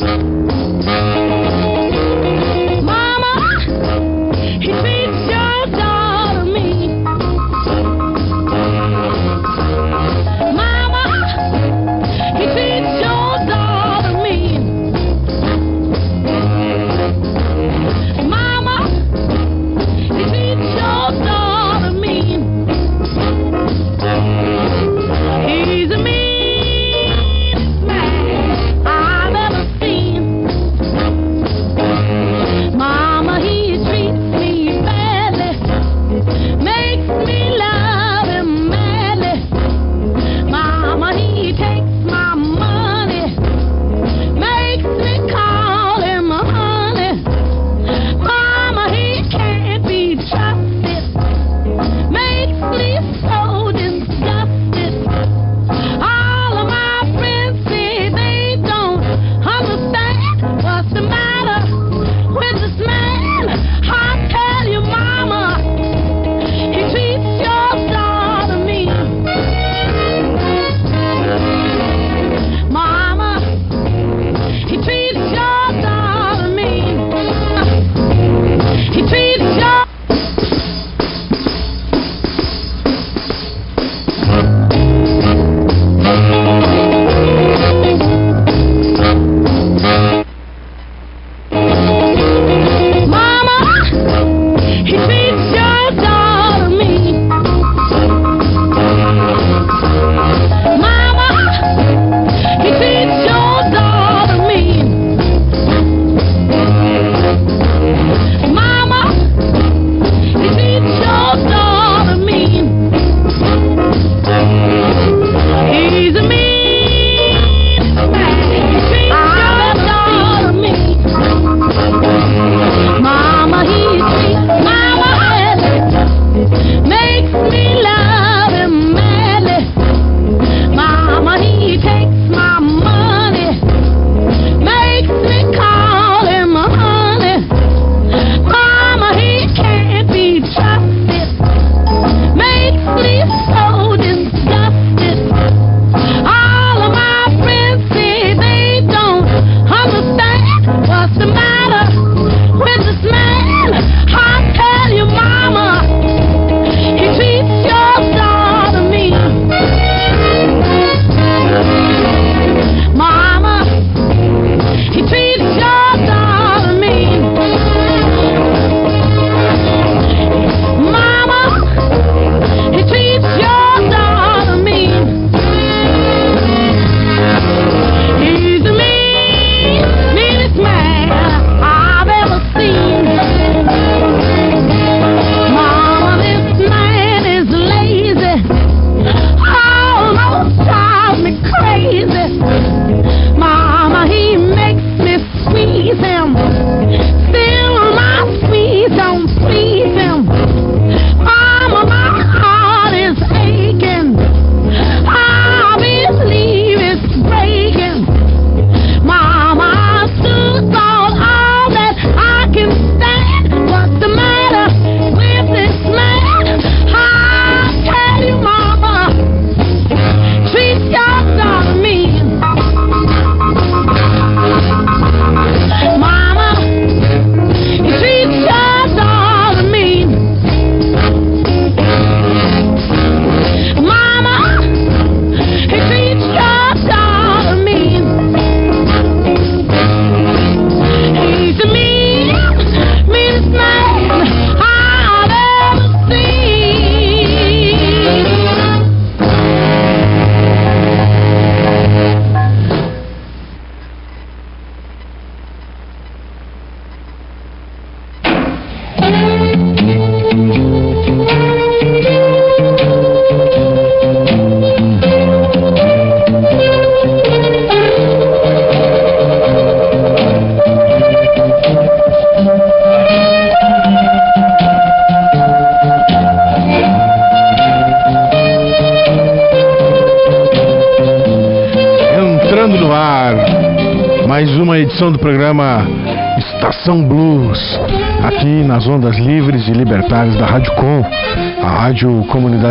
Thank you.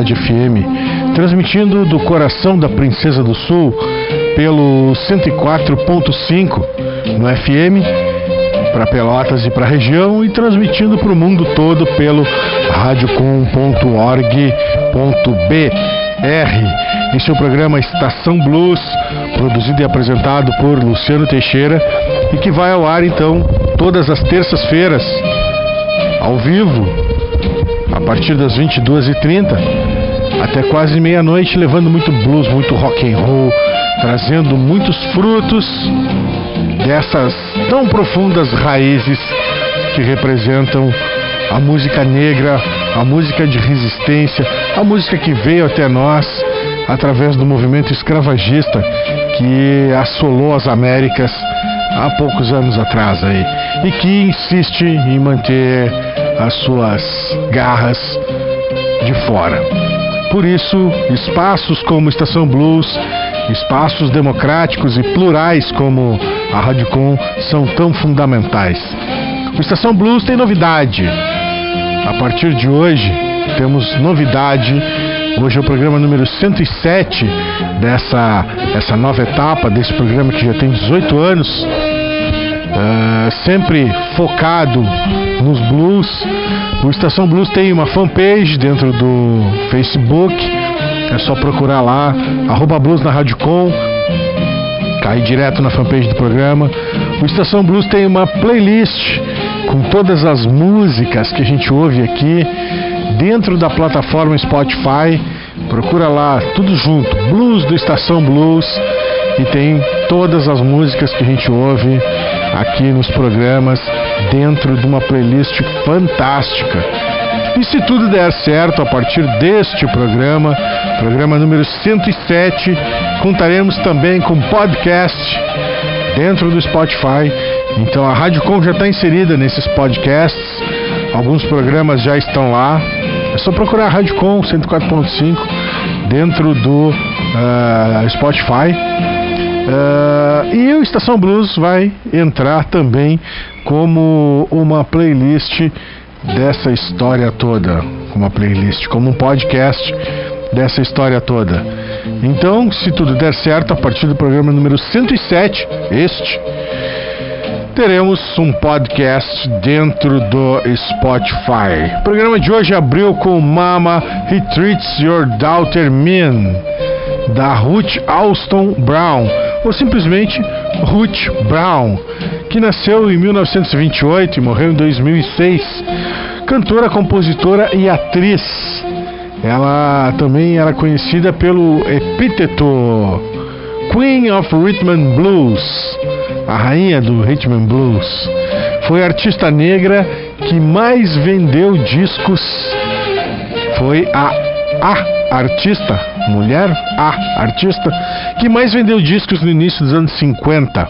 Comunidade FM, transmitindo do coração da Princesa do Sul pelo 104.5 no FM, para Pelotas e para a região e transmitindo para o mundo todo pelo radiocom.org.br. Esse é o programa Estação Blues, produzido e apresentado por Luciano Teixeira e que vai ao ar então todas as terças-feiras, ao vivo, a partir das 22h30 até quase meia-noite, levando muito blues, muito rock and roll, trazendo muitos frutos dessas tão profundas raízes que representam a música negra, a música de resistência, a música que veio até nós através do movimento escravagista que assolou as Américas há poucos anos atrás aí e que insiste em manter as suas garras de fora. Por isso, espaços como Estação Blues, espaços democráticos e plurais como a Radicom são tão fundamentais. O Estação Blues tem novidade. A partir de hoje, temos novidade. Hoje é o programa número 107 dessa essa nova etapa desse programa que já tem 18 anos. Uh, sempre focado nos blues. O Estação Blues tem uma fanpage dentro do Facebook. É só procurar lá, arroba blues na Radicom. Cai direto na fanpage do programa. O Estação Blues tem uma playlist com todas as músicas que a gente ouve aqui dentro da plataforma Spotify. Procura lá, tudo junto, Blues do Estação Blues e tem todas as músicas que a gente ouve aqui nos programas dentro de uma playlist fantástica. E se tudo der certo, a partir deste programa, programa número 107, contaremos também com podcast dentro do Spotify. Então a Rádio Com já está inserida nesses podcasts. Alguns programas já estão lá. É só procurar a Rádio Com 104.5 dentro do uh, Spotify. Uh, e o Estação Blues vai entrar também como uma playlist dessa história toda, uma playlist, como um podcast dessa história toda. Então, se tudo der certo, a partir do programa número 107, este, teremos um podcast dentro do Spotify. O programa de hoje abriu com Mama He Treats Your Daughter Mean, da Ruth Alston Brown, ou simplesmente Ruth Brown, que nasceu em 1928 e morreu em 2006. Cantora, compositora e atriz. Ela também era conhecida pelo epíteto Queen of Rhythm and Blues, a rainha do Rhythm and Blues. Foi a artista negra que mais vendeu discos. Foi a, a artista, mulher, a artista, que mais vendeu discos no início dos anos 50.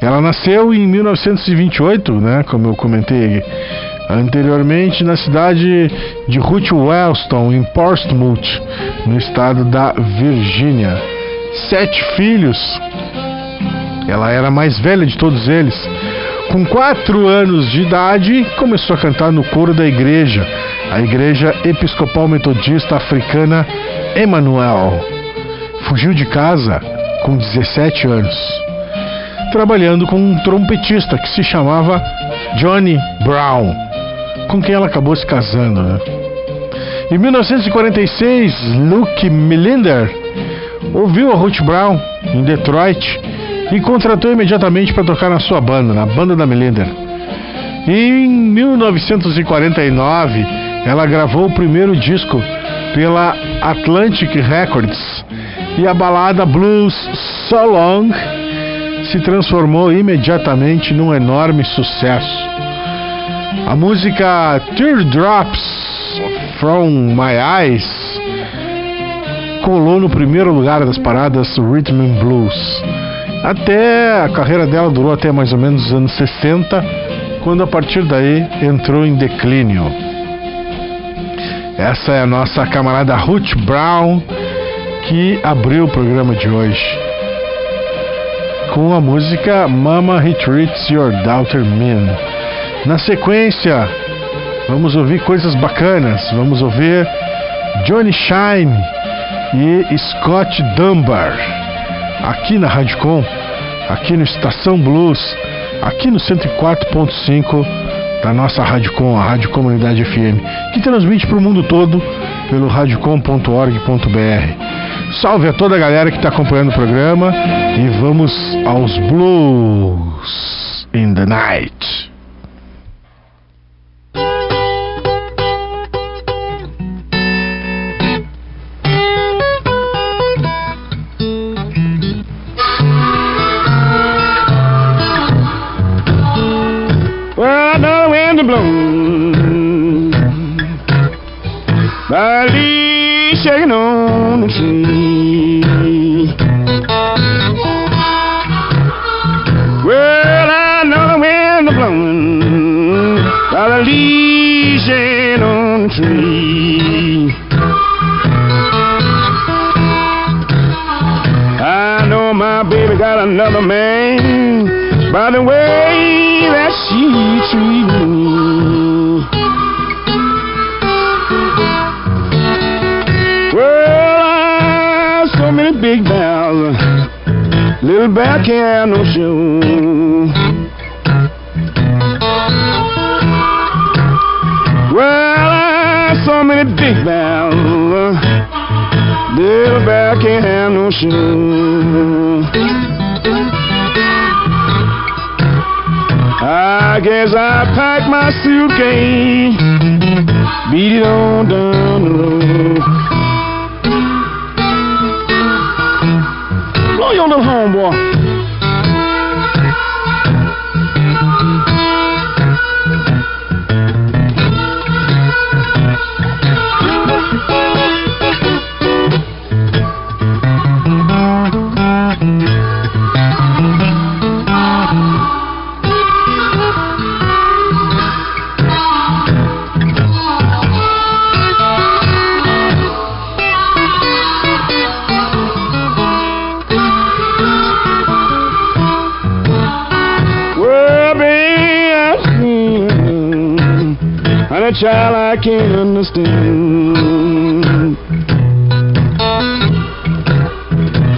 Ela nasceu em 1928, né, como eu comentei anteriormente, na cidade de Ruth Wellston, em Portsmouth, no estado da Virgínia. Sete filhos. Ela era a mais velha de todos eles. Com quatro anos de idade, começou a cantar no coro da igreja, a Igreja Episcopal Metodista Africana Emmanuel. Fugiu de casa com 17 anos, trabalhando com um trompetista que se chamava Johnny Brown, com quem ela acabou se casando. Né? Em 1946, Luke Millinder ouviu a Ruth Brown em Detroit e contratou imediatamente para tocar na sua banda, na banda da Millinder. Em 1949, ela gravou o primeiro disco pela Atlantic Records e a balada Blues So Long se transformou imediatamente num enorme sucesso. A música Teardrops From My Eyes colou no primeiro lugar das paradas Rhythm and Blues. Até a carreira dela durou até mais ou menos os anos 60, quando a partir daí entrou em declínio. Essa é a nossa camarada Ruth Brown que abriu o programa de hoje com a música Mama He Treats Your Daughter Mean. Na sequência, vamos ouvir coisas bacanas. Vamos ouvir Johnny Shine e Scott Dunbar aqui na Radicom, aqui no Estação Blues aqui no 104.5 da nossa Rádio Com, a Rádio Comunidade FM, que transmite para o mundo todo pelo radiocom.org.br. Salve a toda a galera que está acompanhando o programa e vamos aos Blues in the Night. blown by leaves shaking on the tree. Well, I know the wind is blowing by the leaves shaking on the tree. I know my baby got another man by the way that she treats me. Big bells. Little bear can't have no shoe. Well, I so many big bells. Little bear can't have no shoe. I guess I packed my suitcase, beat it on down the road. your little homeboy. I can't understand.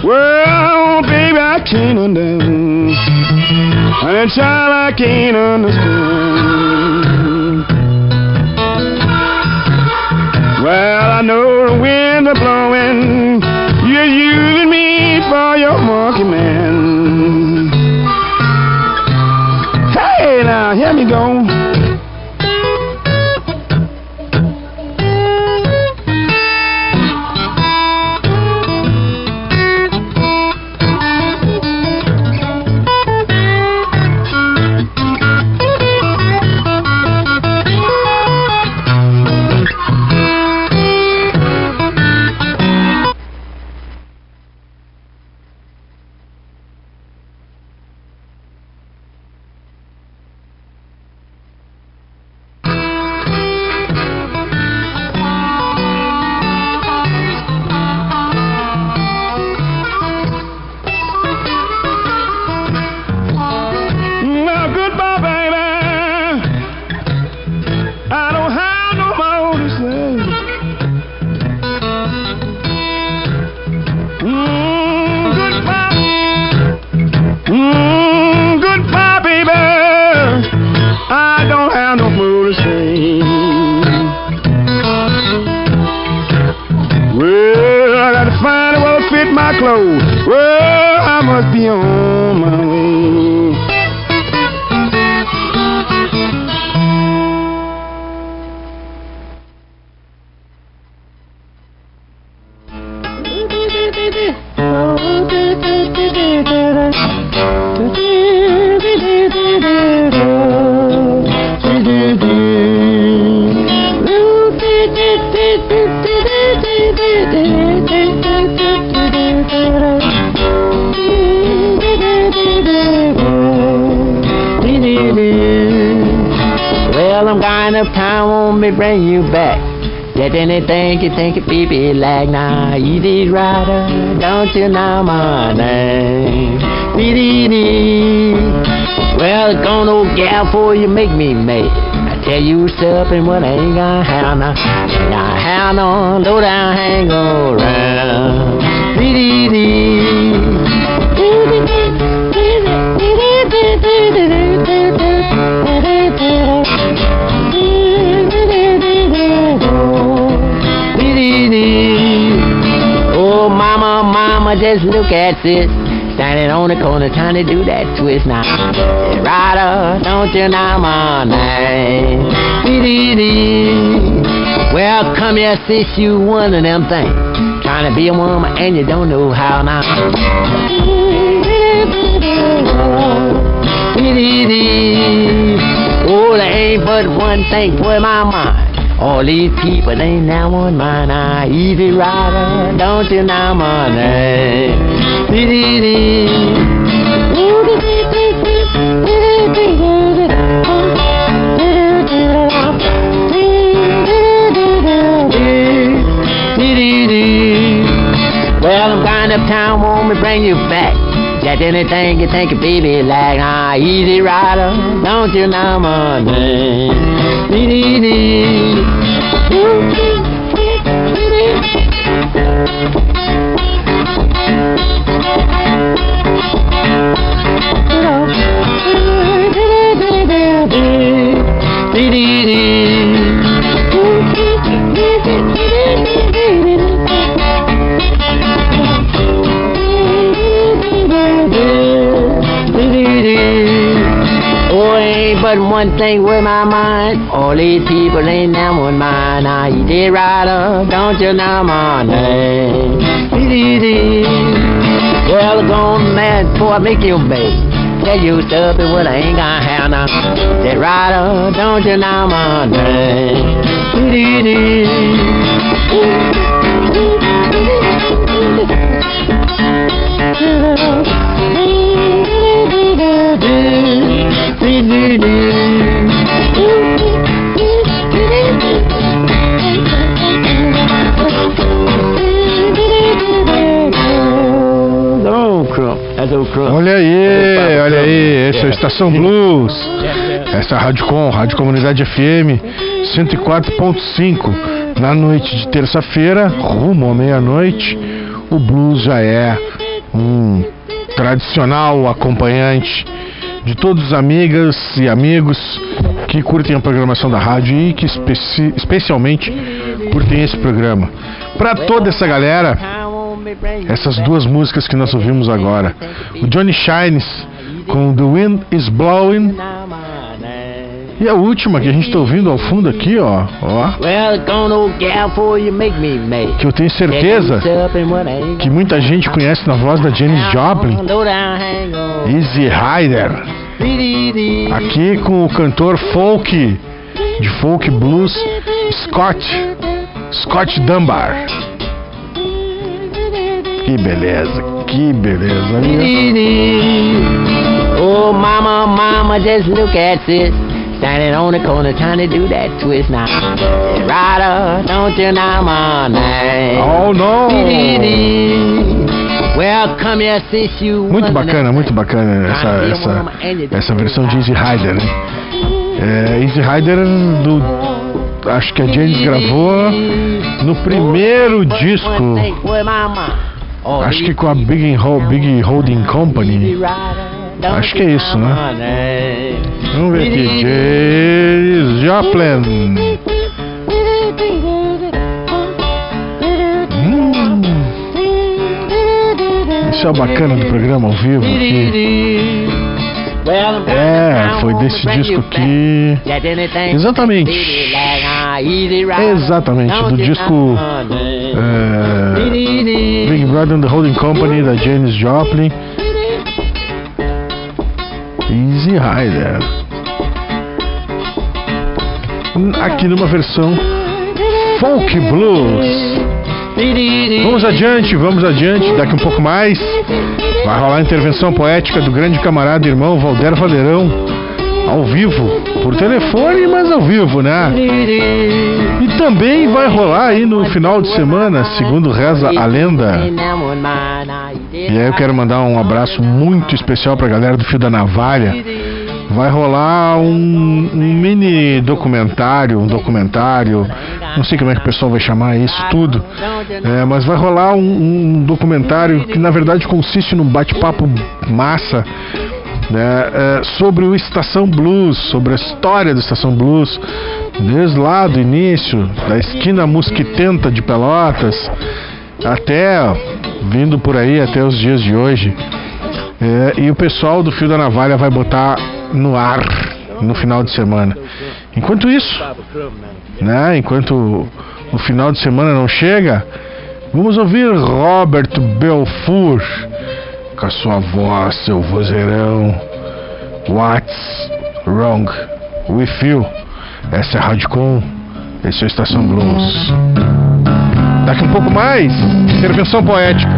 Well, baby, I can't understand. I'm child I can't understand. Anything you think it be be like now easy rider don't you know my name? Dee dee well gone old gal for you make me mad. I tell you something what I ain't gonna have now gonna have no low down hang around mama, just look at this. Standing on the corner trying to do that twist now. Rider, don't you know my name? Well, come here, sis, you one of them things. Trying to be a woman and you don't know how now. Oh, there ain't but one thing for my mind. All these people ain't now on mine. I easy rider, don't you know my name? Dee-dee-dee. Well, I'm going uptown, want me bring you back. Just anything you think, baby, like ah, easy rider, don't you know my name? Dee-dee-dee. Oh, ain't but one thing with my mind. All these people ain't now on mine. Now you did rider, don't you know my name? Well, gone mad I make you babe. Tell you stuff and what I ain't gonna have now. Say rider, don't you know my name? Olha aí, olha aí, esse é o Estação Blues. Essa é a Rádio Com, Rádio Comunidade FM 104.5. Na noite de terça-feira, rumo à meia-noite, o blues já é um tradicional acompanhante de todos os amigas e amigos que curtem a programação da rádio e que especi- especialmente curtem esse programa. Para toda essa galera, essas duas músicas que nós ouvimos agora. O Johnny Shines com The Wind is Blowing e a última que a gente está ouvindo ao fundo aqui, ó, ó, Well, gone old gal for you make me mad. que eu tenho certeza que muita gente conhece na voz da Janis Joplin, Easy Rider, aqui com o cantor folk de folk blues Scott Scott Dunbar. Que beleza, que beleza. Oh, mama, mama, just look at this. Standing on the corner trying to do that twist now. Rider, don't you know my name? Oh you Muito bacana, muito bacana essa, essa, essa versão de Easy Rider, né? É, Easy Rider do. Acho que a Janis gravou no primeiro disco. Acho que com a Big, Ho- Big Holding Company. Acho que é isso, né? Vamos ver aqui. Janis Joplin. Hum, isso é o bacana do programa ao vivo aqui. É, foi desse disco que. Exatamente. Exatamente, do disco é, Big Brother and the Holding Company da Janis Joplin. Easy Rider. Aqui numa versão folk blues. Vamos adiante, vamos adiante, daqui um pouco mais. Vai rolar a intervenção poética do grande camarada irmão Valder Valerão, ao vivo, por telefone, mas ao vivo, né? E também vai rolar aí no final de semana, segundo reza a lenda. E aí eu quero mandar um abraço muito especial pra galera do Fio da Navalha. Vai rolar um, um mini documentário, um documentário, não sei como é que o pessoal vai chamar isso tudo, é, mas vai rolar um, um documentário que na verdade consiste num bate-papo massa né, é, sobre o Estação Blues, sobre a história do Estação Blues, desde lá do início, da esquina Mosquitenta de Pelotas, até vindo por aí até os dias de hoje. É, e o pessoal do Fio da Navalha vai botar no ar no final de semana. Enquanto isso, né, enquanto o final de semana não chega, vamos ouvir Robert Belfour com a sua voz, seu vozeirão. What's wrong with you? Essa é a Radicom, esse é a Estação Blues. Daqui um pouco mais, intervenção poética.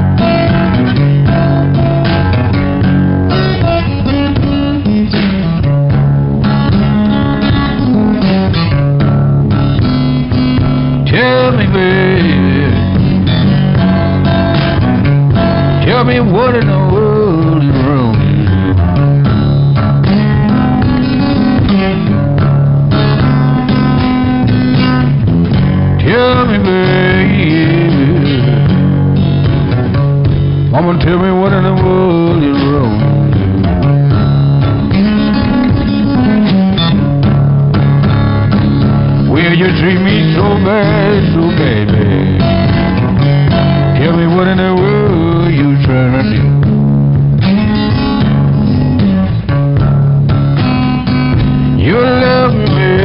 Tell me, baby. Tell me what Mama, tell me what in the world is wrong. Will you treat me so bad, so baby? Tell me what in the world you trying to do. You love me.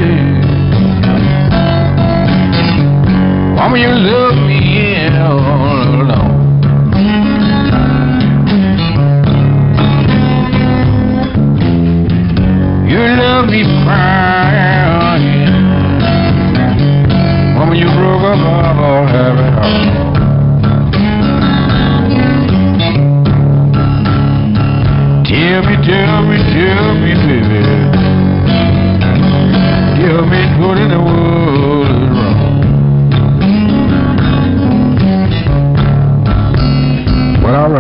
Mama, you love me yeah, me crying. Mama, you broke up all habit. Tell me, tell me, tell me, baby. Tell me what in the world is wrong. Well, all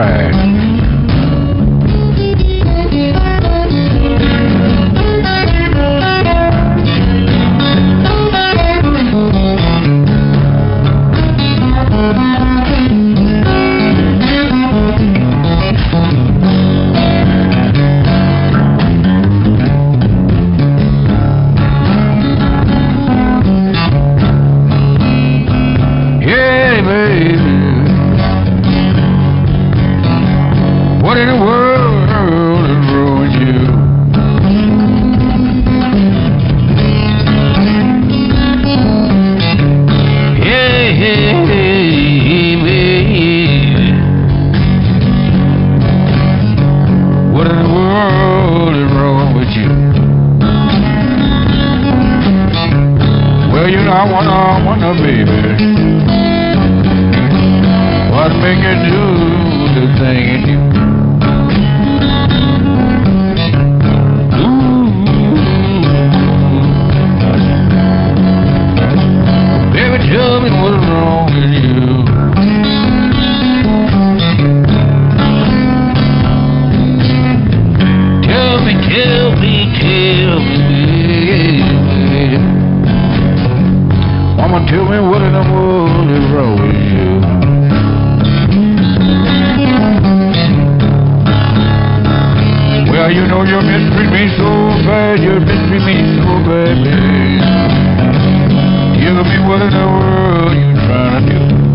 Well, you know you mistreat me so bad, you mistreat me so bad, babe. Tell me what in the world you trying to do.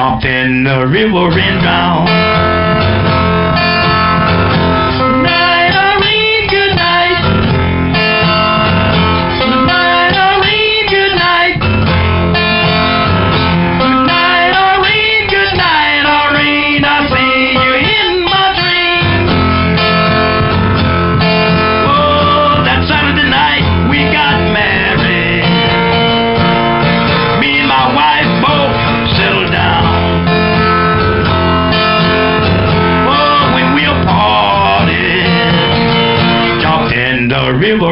Jumped in the river and drowned.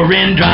The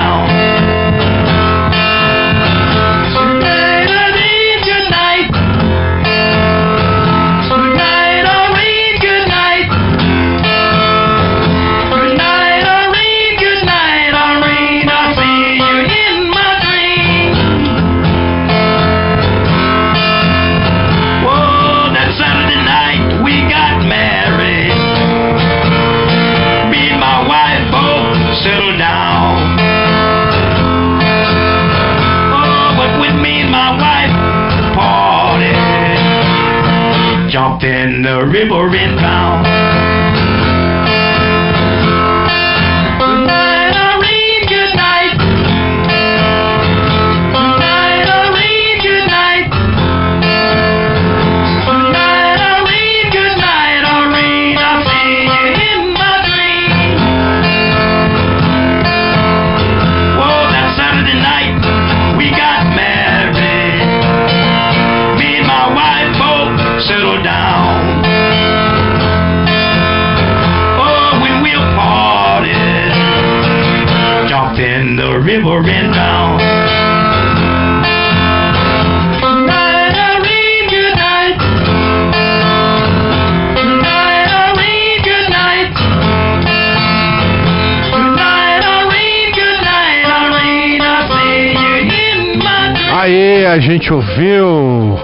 gente ouviu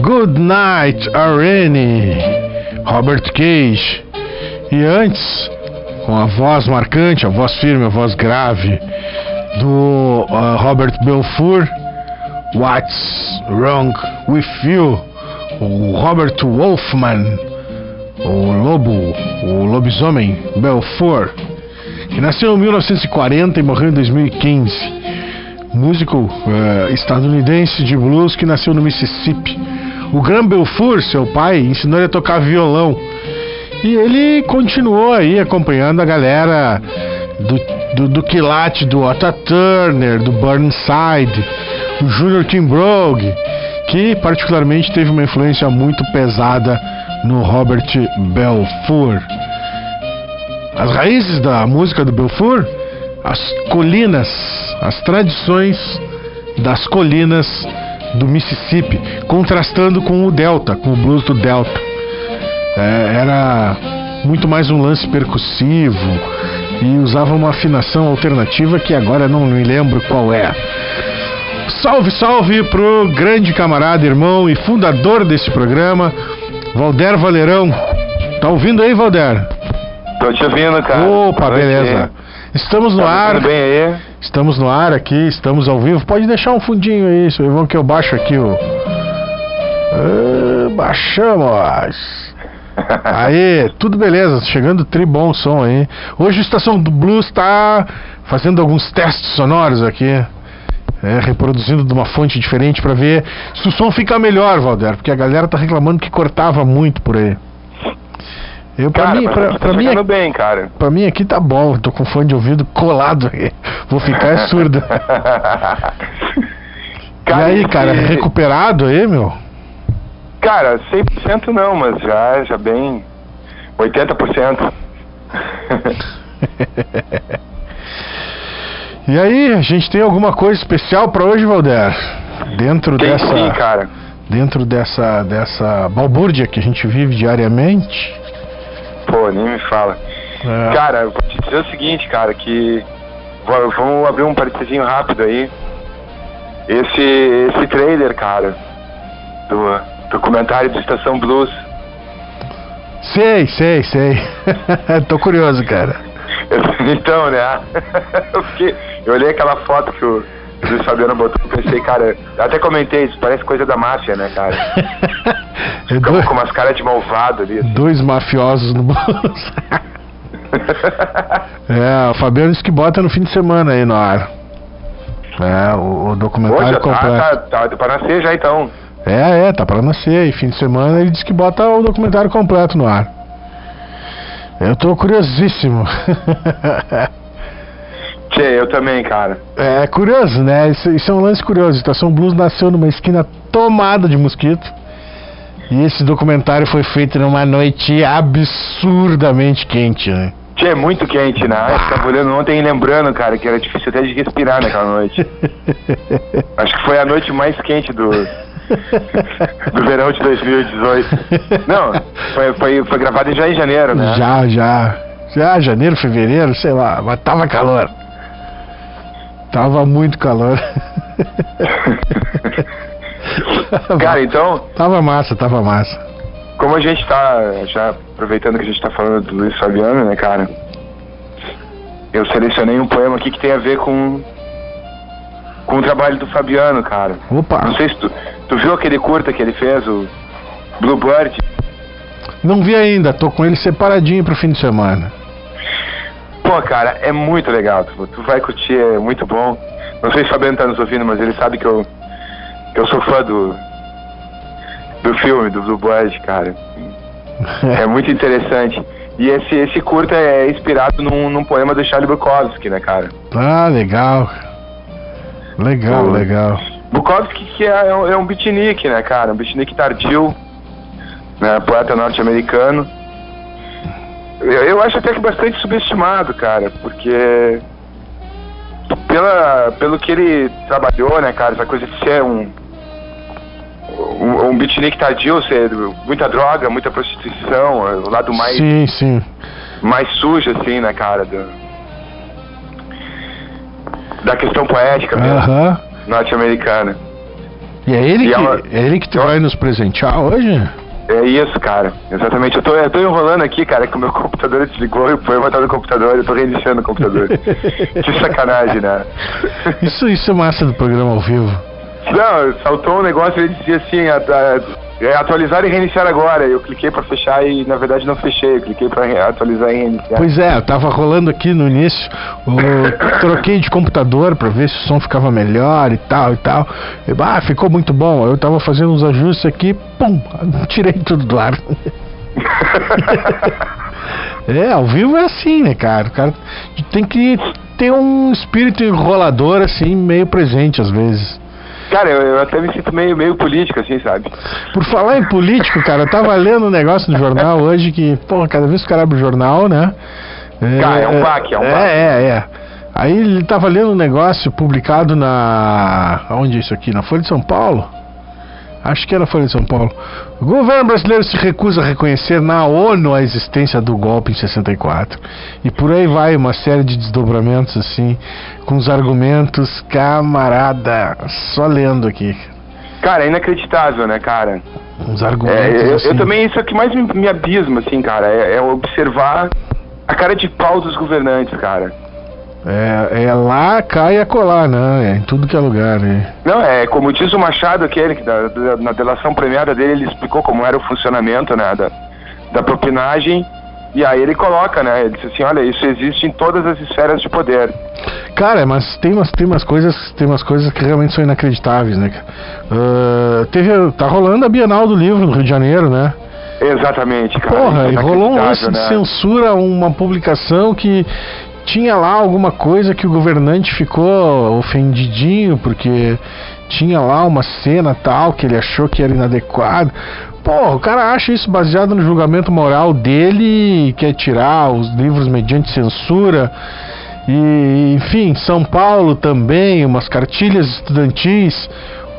Good Night, Irene, Robert Cage. E antes, com a voz marcante, a voz firme, a voz grave do ah, Robert Belfour, What's Wrong With You? O Robert Wolfman, o lobo, o lobisomem Belfour, que nasceu em 1940 e morreu em 2015 músico eh, estadunidense de blues que nasceu no Mississippi. O Graham Belfour, seu pai, ensinou ele a tocar violão. E ele continuou aí acompanhando a galera do, do, do quilate do Otta Turner, do Burnside, o Junior Kimbrough, que particularmente teve uma influência muito pesada no Robert Belfour. As raízes da música do Belfour, as colinas, as tradições das colinas do Mississippi, contrastando com o Delta, com o blues do Delta. É, era muito mais um lance percussivo e usava uma afinação alternativa que agora não me lembro qual é. Salve, salve pro grande camarada, irmão e fundador desse programa, Valder Valerão. Tá ouvindo aí, Valder? Tô te ouvindo, cara. Opa, beleza. Estamos no Tá ar. ouvindo bem aí? Estamos no ar aqui, estamos ao vivo. Pode deixar um fundinho aí, seu Ivan, que eu baixo aqui o. Ah, baixamos! Aí, tudo beleza, chegando tri bom som aí. Hoje a Estação do Blues está fazendo alguns testes sonoros aqui. É, reproduzindo de uma fonte diferente para ver se o som fica melhor, Valder, porque a galera tá reclamando que cortava muito por aí. Eu, pra Cara, mim, mas pra, tá pra mim, bem, cara. Pra mim aqui tá bom, tô com fone de ouvido colado. Vou ficar é surdo. e aí, cara, recuperado aí, meu? Cara, 100% não, mas já, já bem... 80%. E aí, a gente tem alguma coisa especial pra hoje, Valder? Dentro Tem dessa sim, cara. dentro dessa dessa balbúrdia que a gente vive diariamente. Pô, nem me fala. É, Cara, eu vou te dizer o seguinte, cara, que vamos abrir um parentezinho rápido aí. Esse, esse trailer, cara, do documentário do Estação Blues, sei, sei, sei. Tô curioso, cara. então, né? Eu, fiquei, eu olhei aquela foto que o Luiz Fabiano botou e pensei, cara, eu até comentei isso, parece coisa da máfia, né, cara? É Ficamos dois, com umas caras de malvado ali. assim. dois mafiosos no bolso. É, o Fabiano disse que bota no fim de semana aí no ar. É, o, o documentário já tá, completo. tá, tá pra nascer já então. É, é, tá pra nascer. E fim de semana ele disse que bota o documentário completo no ar. Eu tô curiosíssimo. Tchê, eu também, cara. é curioso, né? Isso, isso é um lance curioso. Estação Blues nasceu numa esquina tomada de mosquito. E esse documentário foi feito numa noite absurdamente quente, né? Tchê, muito quente, né? Eu tava olhando ontem e lembrando, cara, que era difícil até de respirar naquela noite. Acho que foi a noite mais quente do, do verão de 2018. Não, foi, foi, foi gravado já em janeiro, né? Já, já. Já, janeiro, fevereiro, sei lá, mas tava calor. Tava muito calor. Cara, então, Tava massa, tava massa. como a gente tá, já aproveitando que a gente tá falando do Luiz Fabiano, né, cara? Eu selecionei um poema aqui que tem a ver com com o trabalho do Fabiano, cara. Opa, Não sei se tu, tu viu aquele curta que ele fez, o Bluebird. não vi ainda, tô com ele separadinho pro fim de semana. Pô, cara, é muito legal. Tu, tu vai curtir, é muito bom. Não sei se o Fabiano tá nos ouvindo, mas ele sabe que eu, que eu sou fã do, do filme, do Bluebird, cara. É muito interessante. E esse, esse curta é inspirado num, num poema do Charlie Bukowski, né, cara? Ah, legal. Legal, Pô. legal. Bukowski que é, é um- é um beatnik, né, cara? Um beatnik tardio, né, poeta norte-americano. Eu, acho até que bastante subestimado, cara, porque pela, pelo que ele trabalhou, né, cara, essa coisa de ser um um, um beatnik tardio, ser muita droga, muita prostituição, o lado mais Sim, sim. mais sujo, assim, né, cara, do, da questão poética mesmo, Aham. norte-americana. E é ele E que, ela- é ele que tu vai nos presentear hoje? É isso, cara. Exatamente. Eu tô, eu tô enrolando aqui, cara, que o meu computador desligou e o poema tá no computador. Eu tô reiniciando o computador. que sacanagem, né? Isso, isso é massa do programa ao vivo. Não, saltou um negócio e ele dizia assim, a- a- é, atualizar e reiniciar agora. Eu cliquei pra fechar e na verdade não fechei. Eu cliquei pra re- atualizar e reiniciar. Pois é, eu tava rolando aqui no início, troquei de computador pra ver se o som ficava melhor e tal e tal. E, ah, ficou muito bom. Eu tava fazendo uns ajustes aqui, pum, tirei tudo do ar. É, ao vivo é assim, né, cara? O cara tem que ter um espírito enrolador, assim, meio presente às vezes. Cara, eu, eu até me sinto meio, meio político, assim, sabe? Por falar em político, cara, eu tava lendo um negócio no jornal hoje que, porra, cada vez que o cara abre o jornal, né? Cara, é um baque, é um é, baque. É, é. Aí ele tava lendo um negócio publicado na. Onde é isso aqui? Na Folha de São Paulo? Acho que era a Folha de São Paulo. O governo brasileiro se recusa a reconhecer na ONU a existência do golpe em 64. E por aí vai, uma série de desdobramentos assim, com os argumentos, camarada, só lendo aqui. Cara, é inacreditável, né, cara? Uns É, argumentos eu, assim. eu também, isso é o que mais me, me abisma, assim, cara, é, é observar a cara de pau dos governantes, cara. É, é lá, cai e acolá, né? É em tudo que é lugar, né? Não, é como diz o Machado, aquele que da- da- na delação premiada dele, ele explicou como era o funcionamento, né, da, da propinagem, e aí ele coloca, né, ele disse assim, olha, isso existe em todas as esferas de poder. Cara, mas tem umas, tem umas coisas, tem umas coisas que realmente são inacreditáveis, né? Ah, teve, tá rolando a Bienal do Livro no Rio de Janeiro, né? Exatamente, cara. Porra, e é rolou um lance inacreditável, de censura, uma publicação que tinha lá alguma coisa que o governante ficou ofendidinho porque tinha lá uma cena tal que ele achou que era inadequado. Porra, o cara acha isso baseado no julgamento moral dele quer tirar os livros mediante censura. E, enfim, São Paulo também, umas cartilhas estudantis.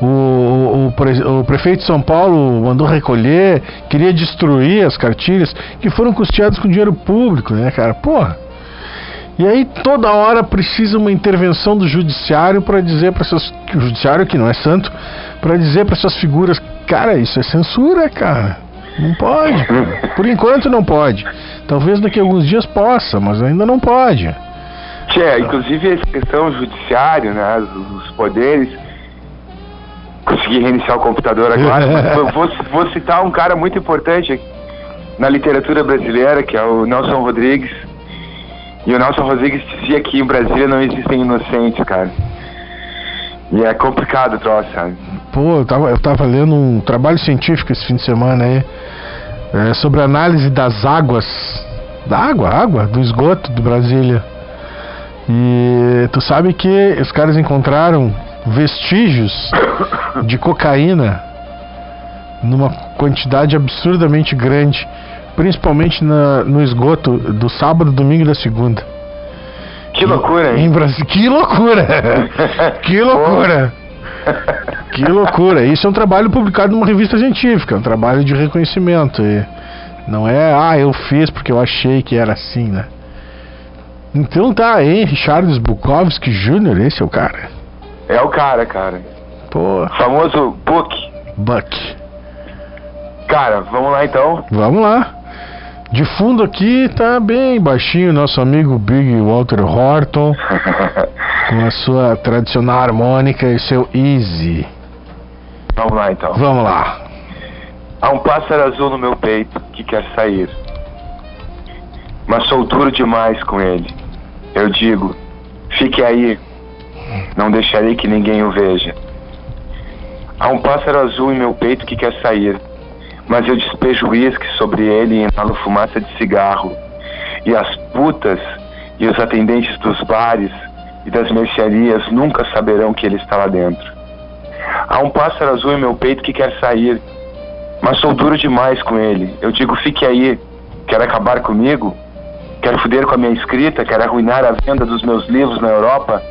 O, o, o o prefeito de São Paulo mandou recolher, queria destruir as cartilhas que foram custeadas com dinheiro público, né, cara? Porra. E aí toda hora precisa uma intervenção do judiciário para dizer para essas o judiciário que não é santo, para dizer para essas figuras, cara, isso é censura, cara. Não pode. Por enquanto não pode. Talvez daqui a alguns dias possa, mas ainda não pode. Tchê, inclusive essa questão judiciário, né, os, poderes. Consegui reiniciar o computador agora, mas vou, vou citar um cara muito importante na literatura brasileira, que é o Nelson Rodrigues. E o Nelson Rodrigues dizia que em Brasília não existem inocentes, cara. E é complicado o troço, sabe? Pô, eu tava, eu tava lendo um trabalho científico esse fim de semana aí é, sobre a análise das águas. Da água, água, do esgoto de Brasília. E tu sabe que os caras encontraram vestígios de cocaína numa quantidade absurdamente grande, principalmente na, no esgoto do sábado, domingo e da segunda. Que loucura, Em hein? Brasília. Que loucura! que loucura! Que loucura! Isso é um trabalho publicado numa revista científica, um trabalho de reconhecimento. E não é, ah, eu fiz porque eu achei que era assim, né? Então tá, hein? Charles Bukowski Jr., esse é o cara. É o cara, cara. Pô, Famoso Book. Buck. Cara, vamos lá então. Vamos lá. De fundo aqui tá bem baixinho nosso amigo Big Walter Horton com a sua tradicional harmônica e seu easy. vamos lá então. Vamos lá. Há um pássaro azul no meu peito que quer sair. Mas sou duro demais com ele. Eu digo, fique aí. Não deixarei que ninguém o veja. Há um pássaro azul em meu peito que quer sair. Mas eu despejo uísque sobre ele e inalo fumaça de cigarro. E as putas e os atendentes dos bares e das mercearias nunca saberão que ele está lá dentro. Há um pássaro azul em meu peito que quer sair. Mas sou duro demais com ele. Eu digo, fique aí. Quer acabar comigo? Quer foder com a minha escrita? Quer arruinar a venda dos meus livros na Europa?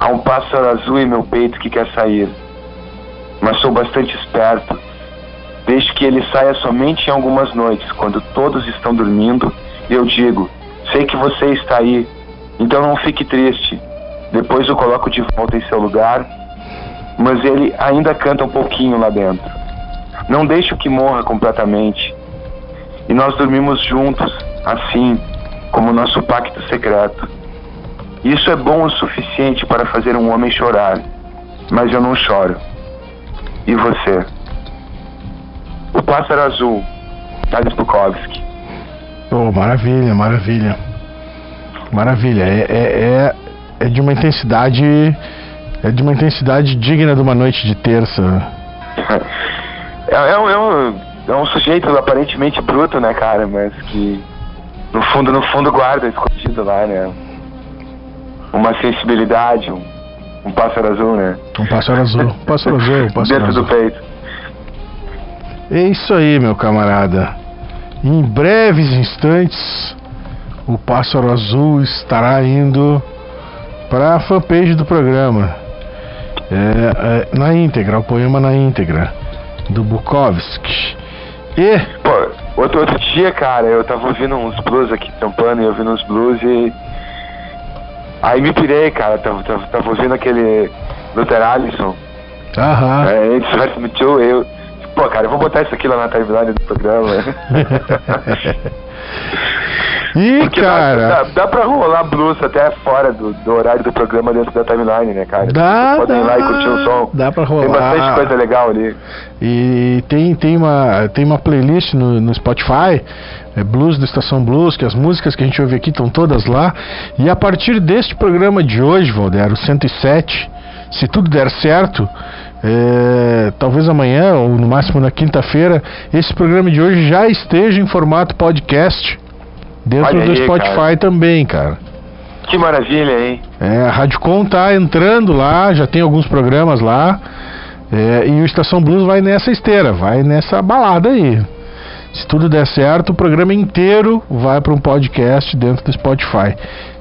Há um pássaro azul em meu peito que quer sair. Mas sou bastante esperto. Deixe que ele saia somente em algumas noites, quando todos estão dormindo, eu digo, sei que você está aí, então não fique triste. Depois eu coloco de volta em seu lugar, mas ele ainda canta um pouquinho lá dentro. Não deixo que morra completamente. E nós dormimos juntos, assim, como nosso pacto secreto. Isso é bom o suficiente para fazer um homem chorar, mas eu não choro. E você? O pássaro azul, Charles Bukowski. Oh, maravilha, maravilha. Maravilha. É, é, é, é de uma intensidade. É de uma intensidade digna de uma noite de terça. É, é um, é, um, é um sujeito aparentemente bruto, né, cara? Mas que no fundo, no fundo guarda escondido lá, né? Uma sensibilidade, um, um pássaro azul, né? Um pássaro azul. Um pássaro azul, um pássaro Dentro azul. do peito. É isso aí, meu camarada. Em breves instantes, o Pássaro Azul estará indo para a fanpage do programa. É, é, na íntegra, o poema na íntegra, do Bukowski. E, Pô, outro, outro dia, cara, eu tava ouvindo uns blues aqui tampando e ouvindo uns blues e. Aí me pirei, cara. Tava, tava, tava ouvindo aquele Luther Allison. aham, É, It's Hurt Me Too, eu. Pô, cara, eu vou botar isso aqui lá na timeline do programa. e Porque dá- cara, dá, dá pra rolar blues até fora do, do horário do programa dentro da timeline, né, cara? Dá, Vocês podem ir lá e dá. curtir o som. Dá pra Tem rolar. bastante coisa legal ali. E tem, tem, uma, tem uma playlist no, no Spotify, é Blues da Estação Blues, que as músicas que a gente ouve aqui estão todas lá. E a partir deste programa de hoje, Valder, o 107, se tudo der certo, é, talvez amanhã ou no máximo na quinta-feira, esse programa de hoje já esteja em formato podcast dentro Olha do aí, Spotify cara. também, cara. Que maravilha, hein? É, a Radiocom tá entrando lá, já tem alguns programas lá. é, e o Estação Blues vai nessa esteira, vai nessa balada aí. Se tudo der certo, o programa inteiro vai para um podcast dentro do Spotify.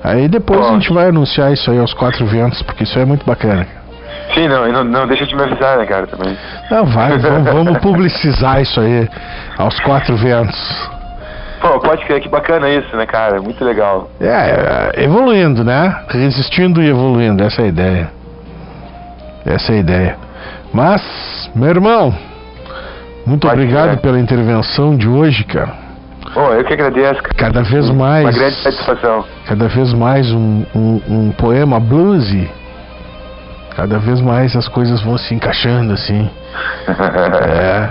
Aí depois a gente vai anunciar isso aí aos quatro ventos, porque isso aí é muito bacana. Sim, não, e não, não deixa de me avisar, né, cara, também. Não, vai, vamos, vamos publicizar isso aí aos quatro ventos. Pô, pode crer, que bacana isso, né, cara? Muito legal. É, é, evoluindo, né? Resistindo e evoluindo, essa é a ideia. Essa é a ideia. Mas, meu irmão, muito Pode obrigado crer. pela intervenção de hoje, cara. Pô, eu que agradeço, cara. Cada vez mais, Uma grande satisfação. cada vez mais um, um, um poema bluesy. Cada vez mais as coisas vão se encaixando assim. É.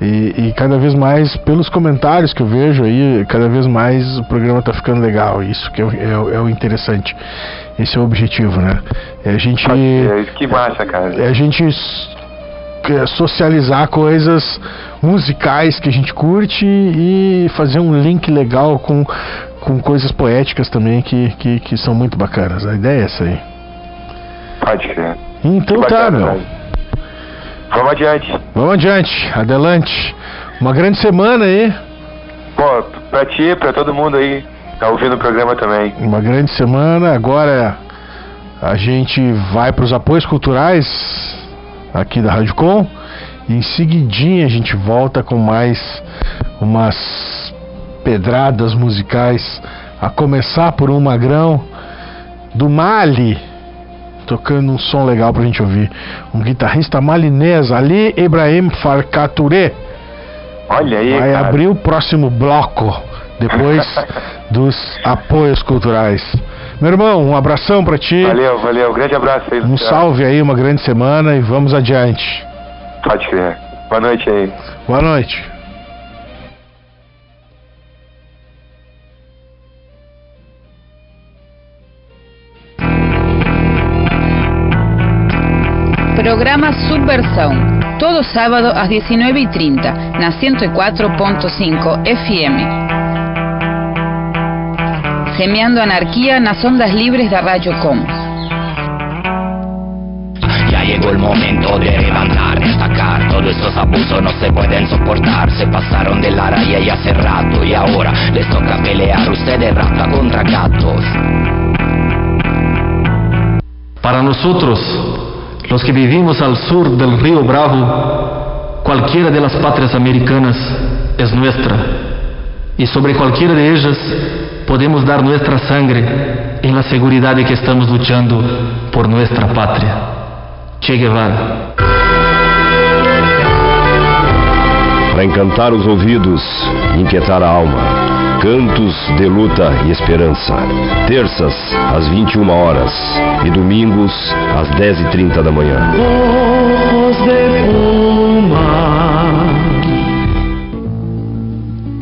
E, e cada vez mais, pelos comentários que eu vejo aí, cada vez mais o programa tá ficando legal. Isso que é, o- é é o interessante. Esse é o objetivo, né? É a gente. É, que massa, cara. É a gente é, socializar coisas musicais que a gente curte e fazer um link legal com, com coisas poéticas também que, que, que são muito bacanas. A ideia é essa aí. Então Que tá, meu. Vamos adiante. Vamos adiante, adelante. Uma grande semana aí. Pô, pra ti, pra todo mundo aí, tá ouvindo o programa também. Uma grande semana. Agora a gente vai para os apoios culturais aqui da Rádio Com. E em seguidinha a gente volta com mais umas pedradas musicais. A começar por um magrão do Mali. Tocando um som legal pra gente ouvir. Um guitarrista malinês, Ali Ibrahim Farkature. Olha aí, Vai cara. abrir o próximo bloco depois dos apoios culturais. Meu irmão, um abração pra ti. Valeu, valeu. Grande abraço aí. Um salve aí, uma grande semana e vamos adiante. Pode crer. Boa noite aí. Boa noite. Programa Subversión, todo sábado às 19h30, na 104.5 FM. Semeando anarquía nas ondas libres da Radio Com. Ya llegó el momento de levantar, de atacar Todos estos abusos no se pueden soportar. Se pasaron de la raya y hace rato Y ahora les toca pelear. Ustedes rata contra gatos. Para nosotros, los que vivimos al sur del río Bravo, cualquiera de las patrias americanas es nuestra. Y sobre cualquiera de ellas podemos dar nuestra sangre en la seguridad de que estamos luchando por nuestra patria. Che Guevara. para encantar os ouvidos inquietar a alma. Cantos de luta e esperança. Terças, às 21 horas. E domingos, às 10h30 da manhã.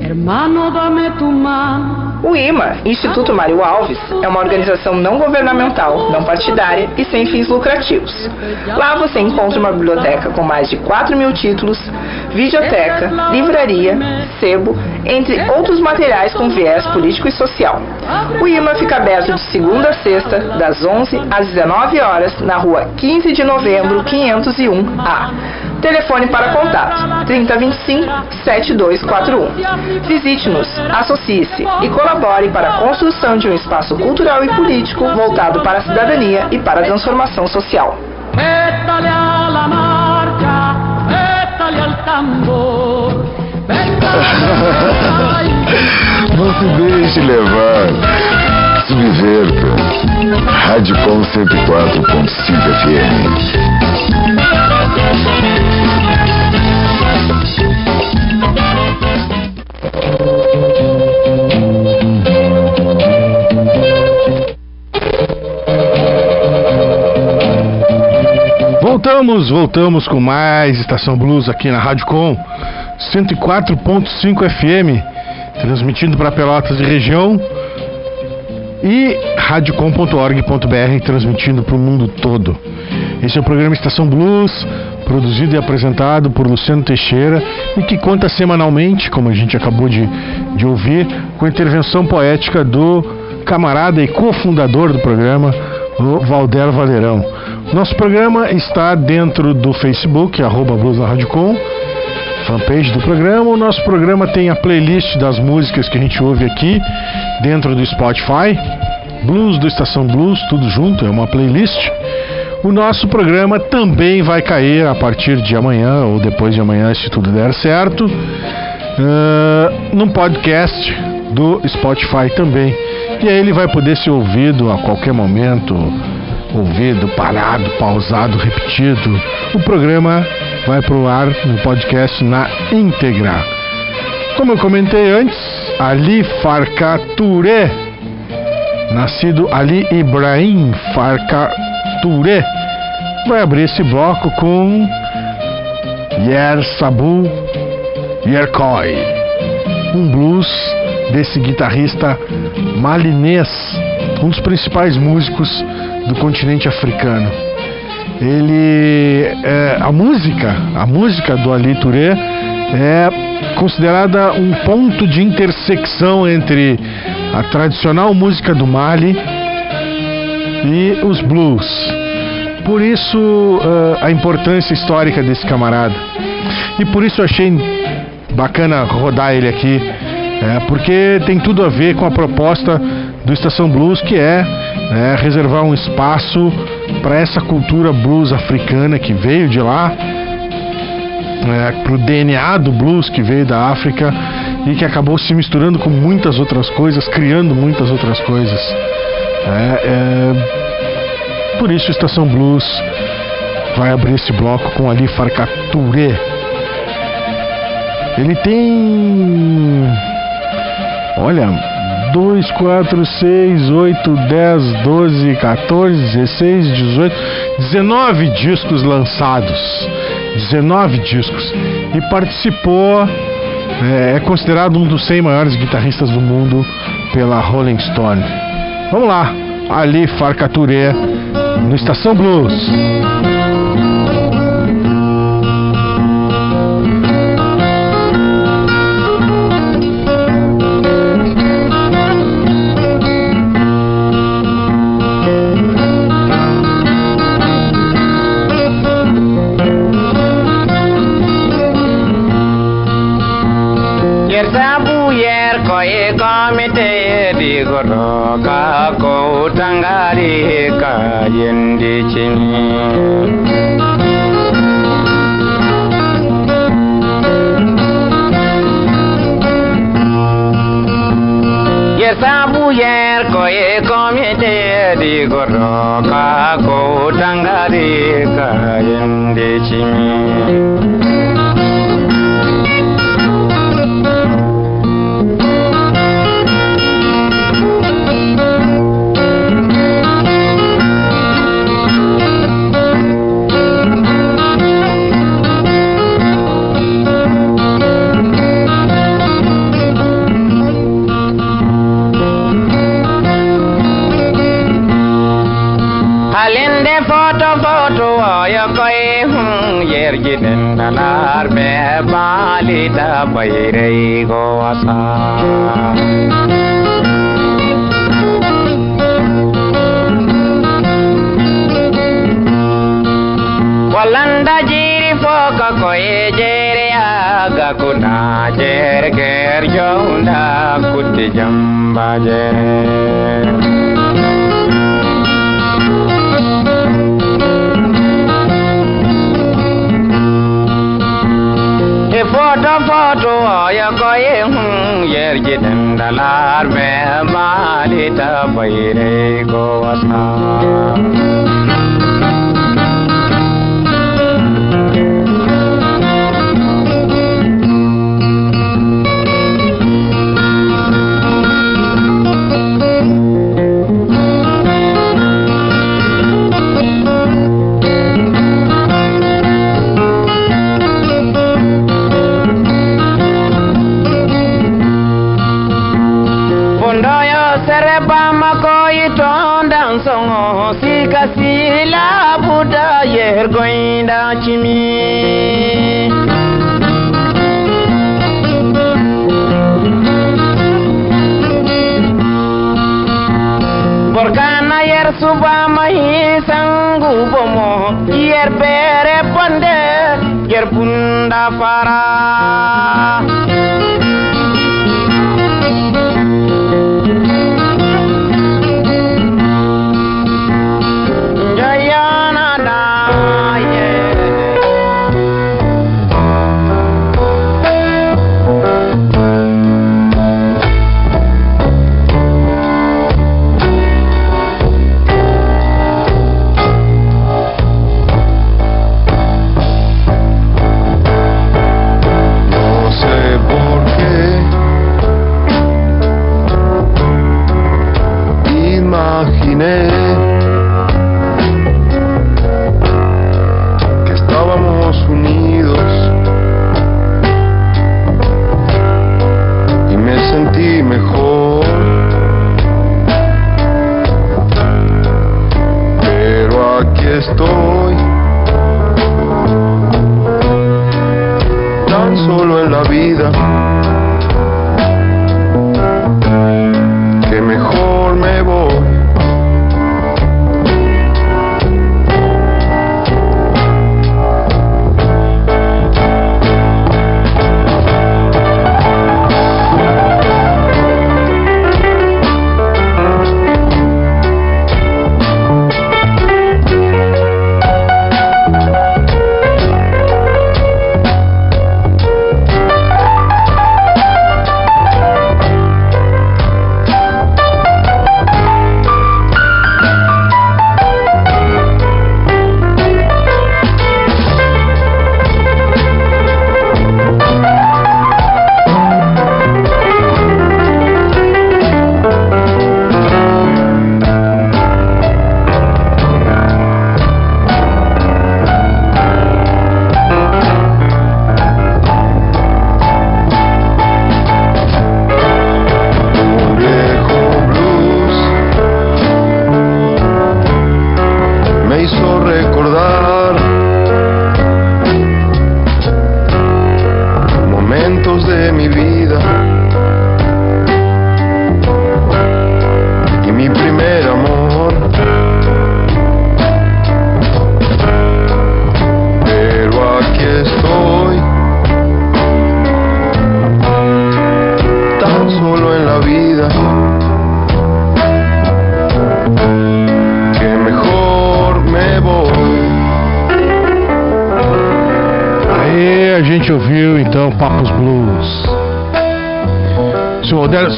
Hermano, dame tu mano. O IMA, Instituto Mário Alves, é uma organização não governamental, não partidária e sem fins lucrativos. Lá você encontra uma biblioteca com mais de 4 mil títulos, videoteca, livraria, sebo, entre outros materiais com viés político e social. O IMA fica aberto de segunda a sexta, das 11 às 19 horas, na rua 15 de novembro, 501A. Telefone para contato 3025 7241. Visite-nos, associe-se e colabore para a construção de um espaço cultural e político voltado para a cidadania e para a transformação social. Não se deixe levar. Se divirta. Rádio Com 104.5 FM. Voltamos, voltamos com mais Estação Blues aqui na Rádio Com 104.5 FM, transmitindo para Pelotas e região e radiocom.org.br transmitindo para o mundo todo. Esse é o programa Estação Blues, produzido e apresentado por Luciano Teixeira e que conta semanalmente, como a gente acabou de, de ouvir, com a intervenção poética do camarada e cofundador do programa, o Valder Valerão. Nosso programa está dentro do Facebook, arroba Blues na Rádio Com, fanpage do programa. O nosso programa tem a playlist das músicas que a gente ouve aqui dentro do Spotify. Blues do Estação Blues, tudo junto, é uma playlist. O nosso programa também vai cair a partir de amanhã ou depois de amanhã, se tudo der certo, uh, num podcast do Spotify também. E aí ele vai poder ser ouvido a qualquer momento, ouvido, parado, pausado, repetido. O programa vai pro ar no podcast na íntegra. Como eu comentei antes, Ali Farka Touré, nascido Ali Ibrahim Farka Touré, vai abrir esse bloco com Yer Sabu Yerkoi, um blues desse guitarrista malinês, um dos principais músicos do continente africano. Ele, é, a música, a música do Ali Touré é considerada um ponto de intersecção entre a tradicional música do Mali e os blues. Por isso uh, a importância histórica desse camarada. E por isso eu achei bacana rodar ele aqui, é, porque tem tudo a ver com a proposta do Estação Blues, que é, é reservar um espaço para essa cultura blues africana que veio de lá, é, para o DNA do blues que veio da África e que acabou se misturando com muitas outras coisas, criando muitas outras coisas. É, é, por isso, Estação Blues vai abrir esse bloco com Ali Farcature. Ele tem. Olha, 2, 4, 6, 8, 10, 12, 14, 16, 18, 19 discos lançados. 19 discos. E participou, é, é considerado um dos 100 maiores guitarristas do mundo pela Rolling Stone. Vamos lá, Ali Farcature no Estação Blues. Ka ko tangari ka yendi chini sabu yer ko ye komite di goro ka ko tangari ka yendi chini नारमे बालिन भइरहेको छ पलन्द जिर पक कोए जेरे आगको नाचेर घेर जाउँदा कुट जम्बा जेर photo ya ko yin yer gidan dalar be malita bayre go wasa subamahi sangu bomo yer bere bonde yer bunda farah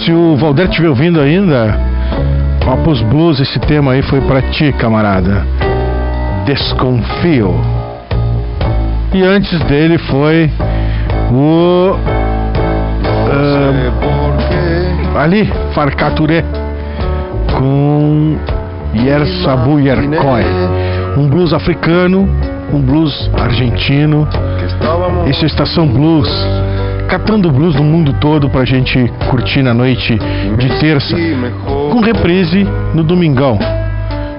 Se o Valder, estiver ouvindo ainda, Papos Blues, esse tema aí foi pra ti, camarada. Desconfio. E antes dele foi o. ah, ali, Farcaturé, com Yersabu Yerkoi. Um blues africano, um blues argentino. Esse é Estação Blues. Catando blues no mundo todo pra gente curtir na noite de terça. Com reprise no domingão.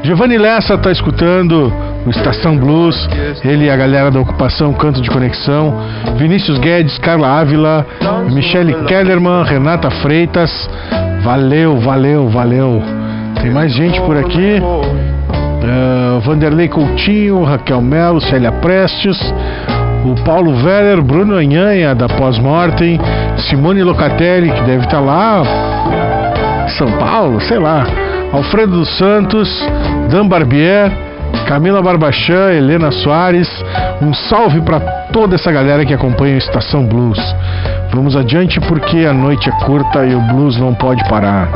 Giovanni Lessa tá escutando o Estação Blues, ele e a galera da Ocupação Canto de Conexão, Vinícius Guedes, Carla Ávila, Michele Kellerman, Renata Freitas. Valeu, valeu, valeu. Tem mais gente por aqui. Ah, Vanderlei Coutinho, Raquel Melo, Célia Prestes, o Paulo Veller, Bruno Anhanha da Pós-Mortem, Simone Locatelli, que deve estar lá, São Paulo, sei lá, Alfredo dos Santos, Dan Barbier, Camila Barbachan, Helena Soares, um salve para toda essa galera que acompanha a Estação Blues. Vamos adiante porque a noite é curta e o blues não pode parar.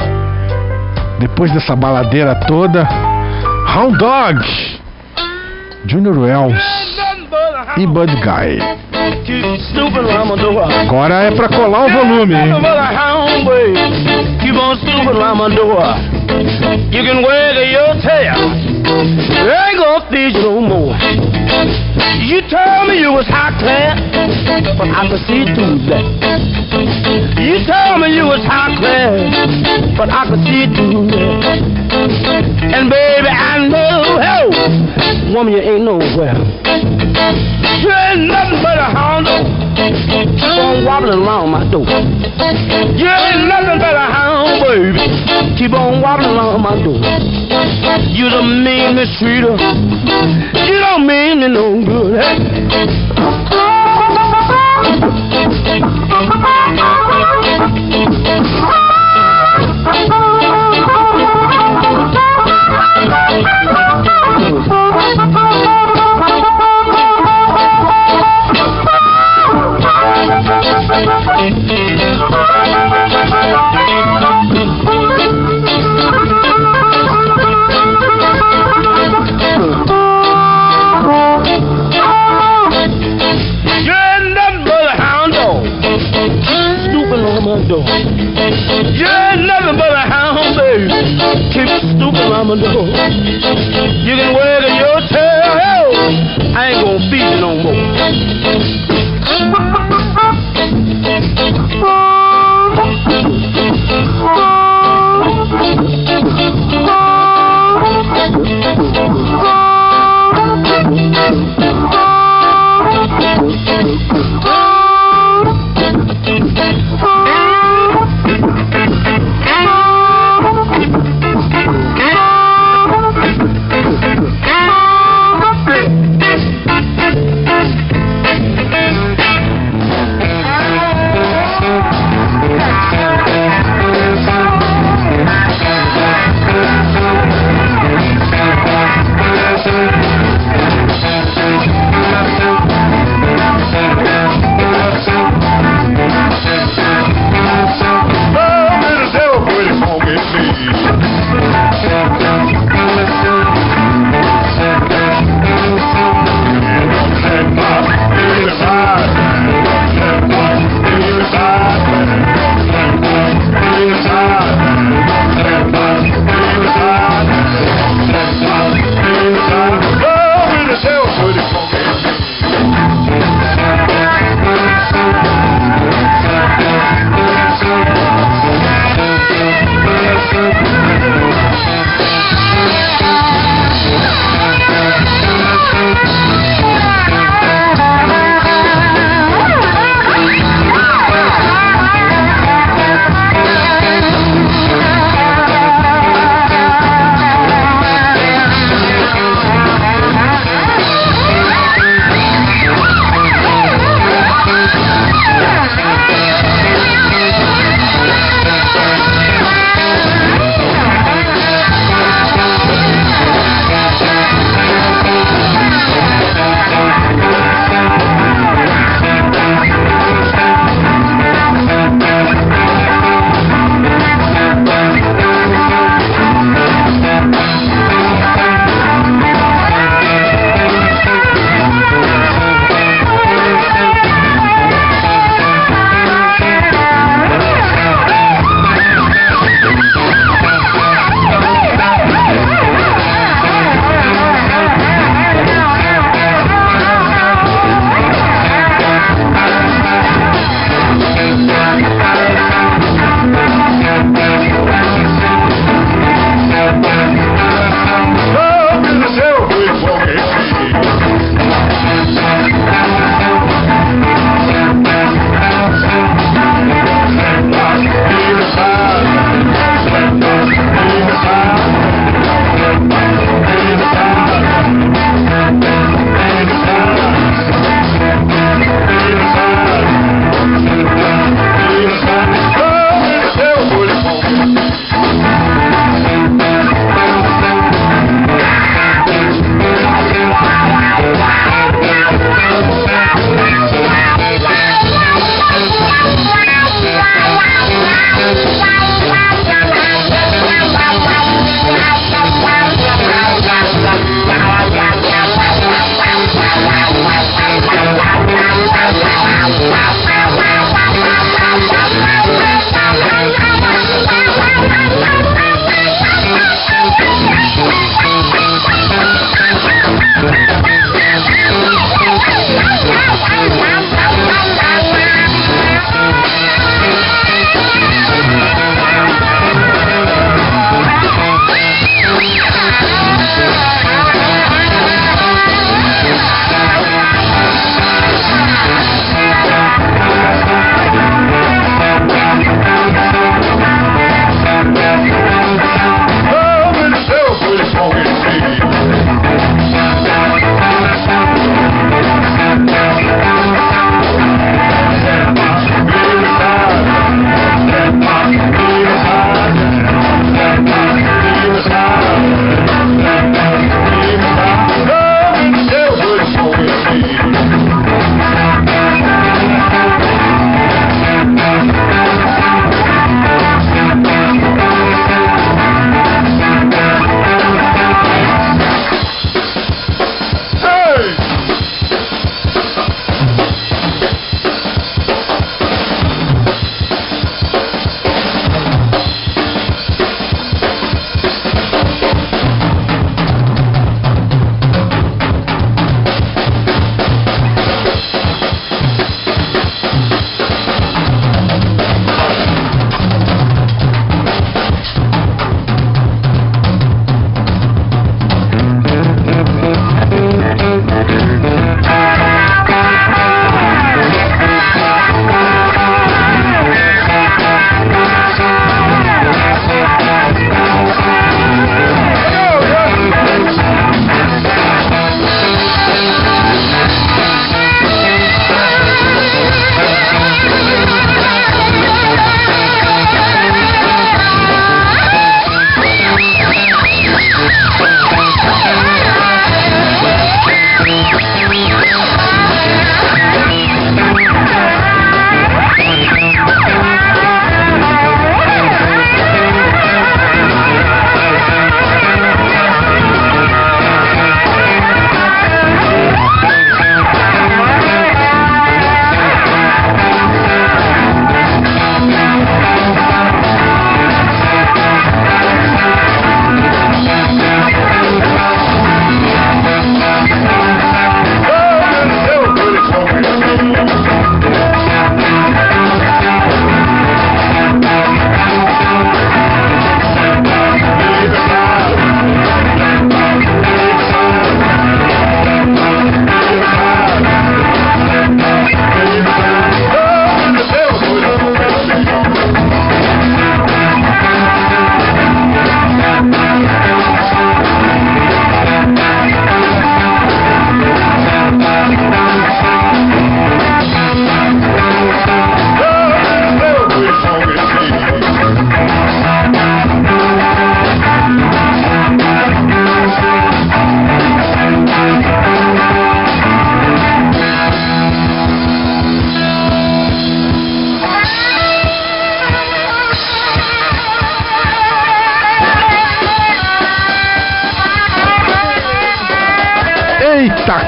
Depois dessa baladeira toda, Hound Dog, Junior Wells e Bud Guy. Agora é pra colar o volume, hein? Keep on snooping around my door. You can wag your tail. I ain't gonna feed you no more. You told me you was high class, but I could see through that. You told me you was high class, but I could see through that. And baby, I know, oh, woman, you ain't nowhere ain't nothing but a hound dog. Keep on wobbling around my door. You ain't nothing but a hound, baby. Keep on wobbling around my door. You don't mean me, sweeter. You don't mean me no good. Hey?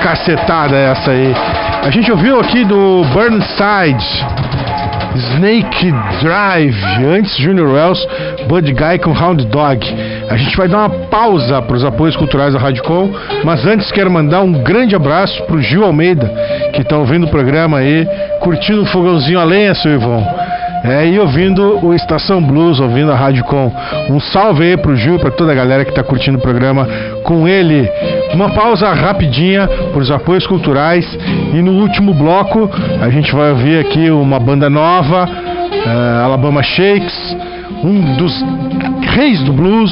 Cacetada essa aí. A gente ouviu aqui do Burnside. Snake Drive, antes Junior Wells, Bud Guy com Hound Dog. A gente vai dar uma pausa para os apoios culturais da Radicom, mas antes quero mandar um grande abraço pro Gil Almeida, que está ouvindo o programa aí, curtindo um fogãozinho a lenha, seu Ivon. É, e ouvindo o Estação Blues, ouvindo a Rádio Com. Um salve aí pro Gil pra toda a galera que tá curtindo o programa com ele. Uma pausa rapidinha para os apoios culturais. E no último bloco, a gente vai ouvir aqui uma banda nova, eh, Alabama Shakes, um dos reis do blues,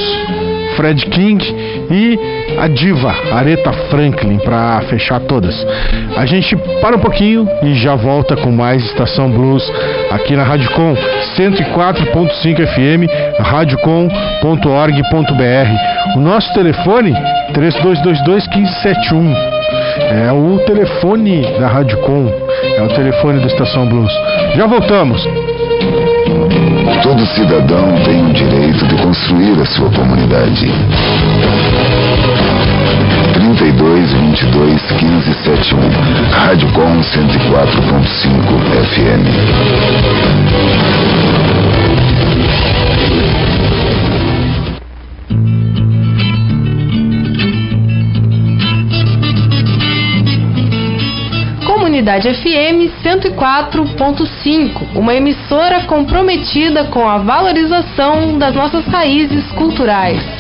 Fred King e a diva Aretha Franklin para fechar todas. A gente para um pouquinho e já volta com mais Estação Blues aqui na Rádio Com 104.5 FM, radiocom.org.br. O nosso telefone 3222 1571. É o telefone da Rádio Com, é o telefone da Estação Blues. Já voltamos. Todo cidadão tem o direito de construir a sua comunidade. 32 22 15 71 Rádio Com 104.5 FM Comunidade FM 104.5, uma emissora comprometida com a valorização das nossas raízes culturais.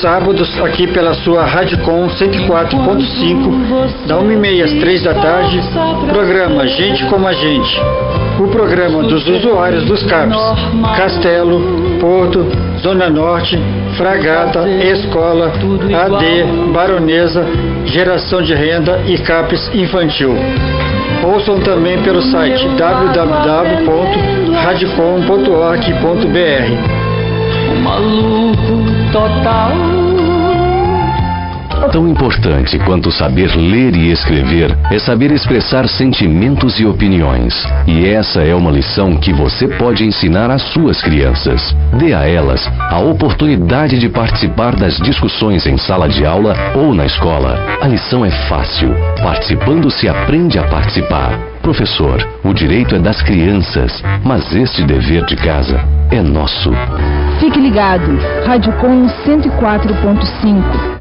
Sábados, aqui pela sua Rádio Com 104.5, da 1h30 às 3 da tarde, programa Gente Como a Gente. O programa dos usuários dos CAPs, Castelo, Porto, Zona Norte, Fragata, Escola, AD, Baronesa, Geração de Renda e CAPES Infantil. Ouçam também pelo site www.radicom.org.br. maluku total Tão importante quanto saber ler e escrever é saber expressar sentimentos e opiniões. E essa é uma lição que você pode ensinar às suas crianças. Dê a elas a oportunidade de participar das discussões em sala de aula ou na escola. A lição é fácil. Participando se aprende a participar. Professor, o direito é das crianças, mas este dever de casa é nosso. Fique ligado, Rádio Com 104.5.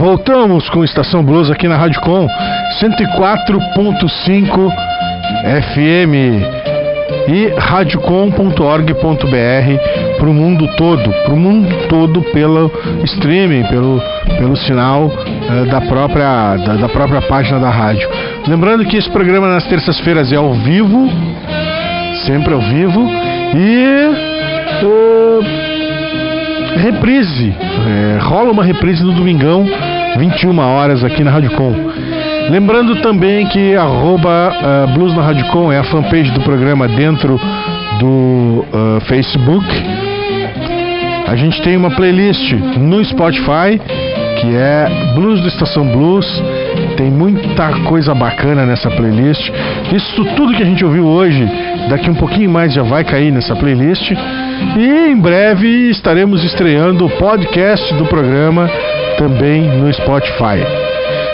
Voltamos com Estação Blues aqui na Rádio Com 104.5 FM e radiocom.org.br para o mundo todo, para o mundo todo pelo streaming, pelo, pelo sinal eh, da, própria, da, da própria página da rádio. Lembrando que esse programa nas terças-feiras é ao vivo, sempre ao vivo, e reprise, eh, rola uma reprise no domingão, 21 horas aqui na Rádio Com. Lembrando também que arroba uh, Blues na Rádio Com é a fanpage do programa dentro do uh, Facebook. A gente tem uma playlist no Spotify que é Blues do Estação Blues. Tem muita coisa bacana nessa playlist. Isso tudo que a gente ouviu hoje, daqui um pouquinho mais já vai cair nessa playlist. E em breve estaremos estreando o podcast do programa também no Spotify.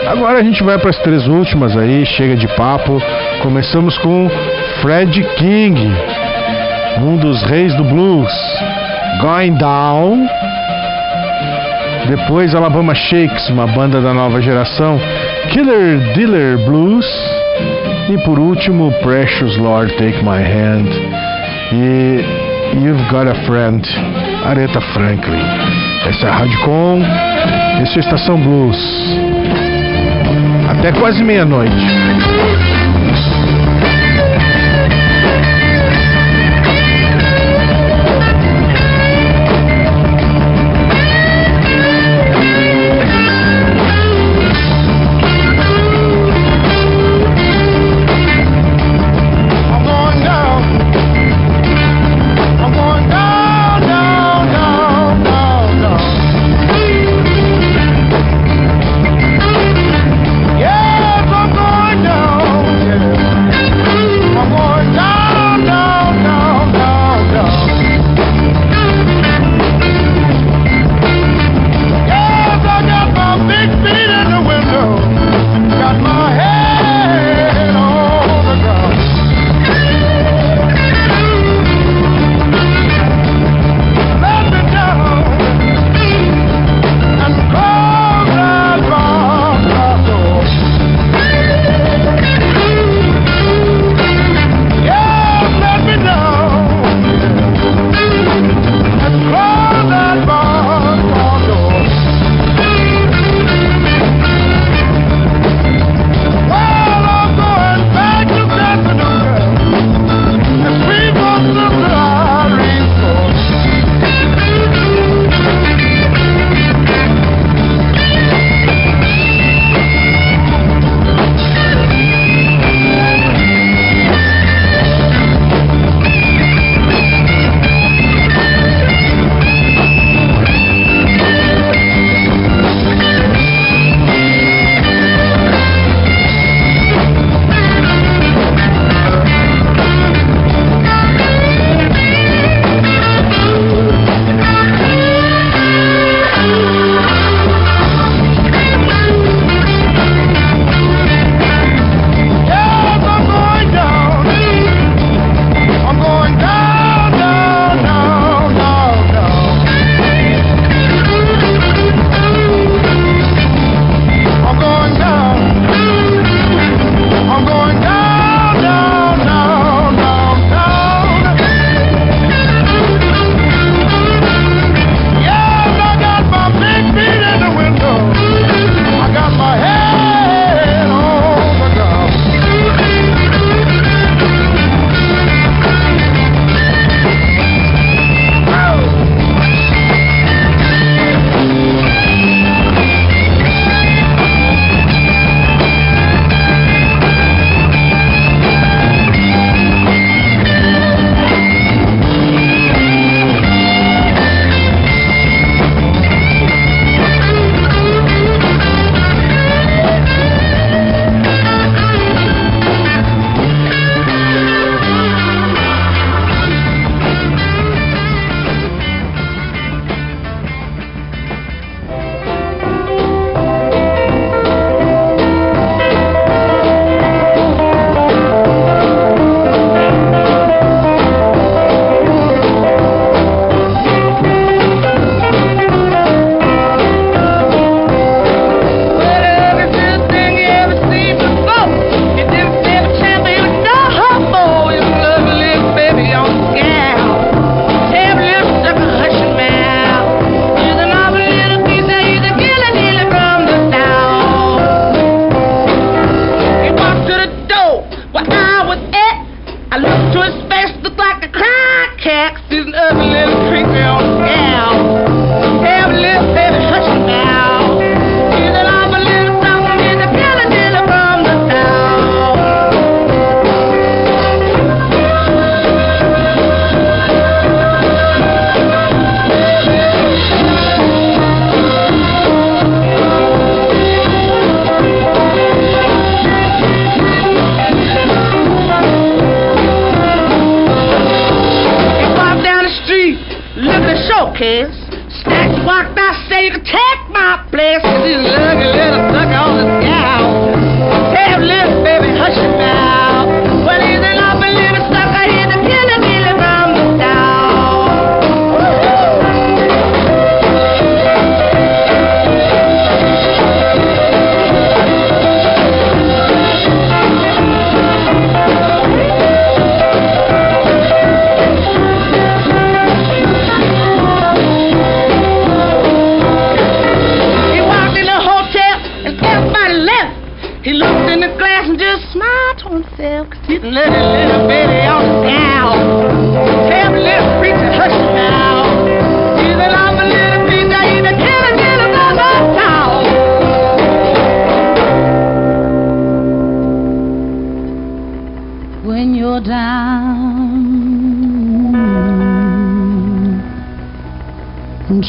Agora a gente vai para as três últimas aí, chega de papo. Começamos com Fred King, um dos reis do blues, Going Down. Depois Alabama Shakes, uma banda da nova geração, Killer Dealer Blues. E por último, Precious Lord Take My Hand e You've Got a Friend, Aretha Franklin. Essa é a Rádio Com, essa é a Estação Blues. Até quase meia-noite.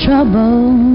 Trouble.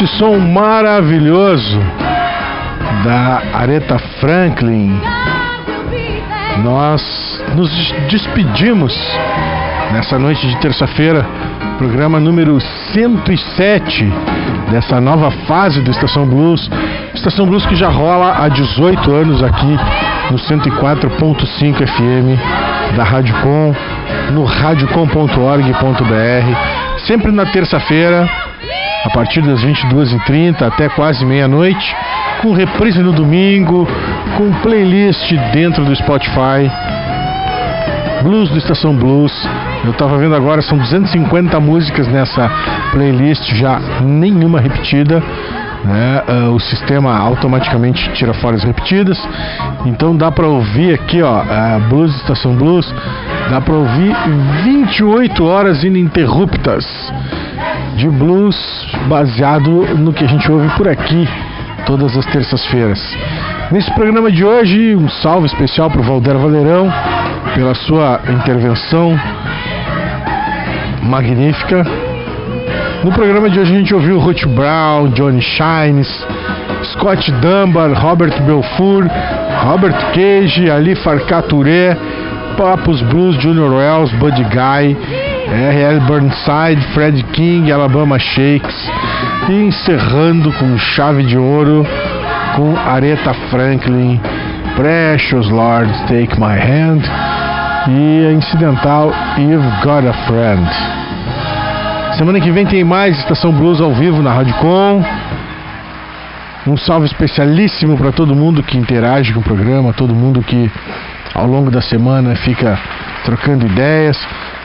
Esse som maravilhoso da Aretha Franklin, nós nos despedimos nessa noite de terça-feira, programa número 107 dessa nova fase do Estação Blues. Estação Blues que já rola há 18 anos aqui no 104.5 FM da Rádio Com, no radiocom.org.br, sempre na terça-feira, a partir das 22h30 até quase meia-noite, com reprise no domingo, com playlist dentro do Spotify. Blues do Estação Blues. Eu tava vendo agora, são 250 músicas nessa playlist, já nenhuma repetida. Né? Uh, o sistema automaticamente tira fora as repetidas. Então dá para ouvir aqui, ó, uh, Blues Estação Blues, dá para ouvir 28 horas ininterruptas de blues baseado no que a gente ouve por aqui todas as terças-feiras. Nesse programa de hoje, um salve especial para o Valder Valerão pela sua intervenção magnífica. No programa de hoje a gente ouviu Ruth Brown, Johnny Shines, Scott Dunbar, Robert Belfour, Robert Cage, Ali Farcaturé, Papos Blues, Junior Wells, Buddy Guy, R.L. Burnside, Fred King, Alabama Shakes e encerrando com chave de ouro com Aretha Franklin, Precious Lord, Take My Hand e a incidental You've Got a Friend. Semana que vem tem mais Estação Blues ao vivo na Rádio Com. Um salve especialíssimo para todo mundo que interage com o programa, todo mundo que ao longo da semana fica trocando ideias.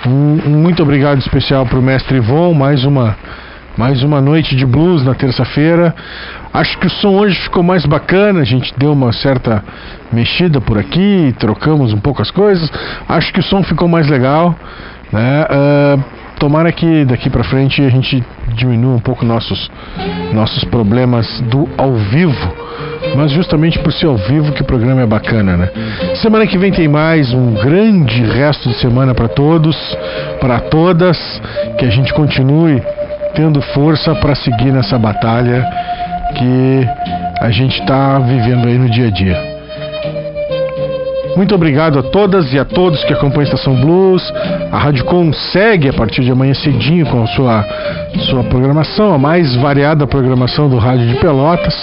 Um, muito obrigado especial para o mestre Ivon, mais uma mais uma noite de blues na terça-feira. Acho que o som hoje ficou mais bacana. A gente deu uma certa mexida por aqui, trocamos um pouco as coisas. Acho que o som ficou mais legal. Né? Uh, tomara que daqui para frente a gente diminua um pouco nossos, nossos problemas do ao vivo. Mas justamente por ser ao vivo que o programa é bacana, né? Semana que vem tem mais um grande resto de semana para todos, para todas, que a gente continue tendo força para seguir nessa batalha que a gente está vivendo aí no dia a dia. Muito obrigado a todas e a todos que acompanham a Estação Blues. A Rádio Com segue a partir de amanhã cedinho com a sua, sua programação, a mais variada programação do Rádio de Pelotas.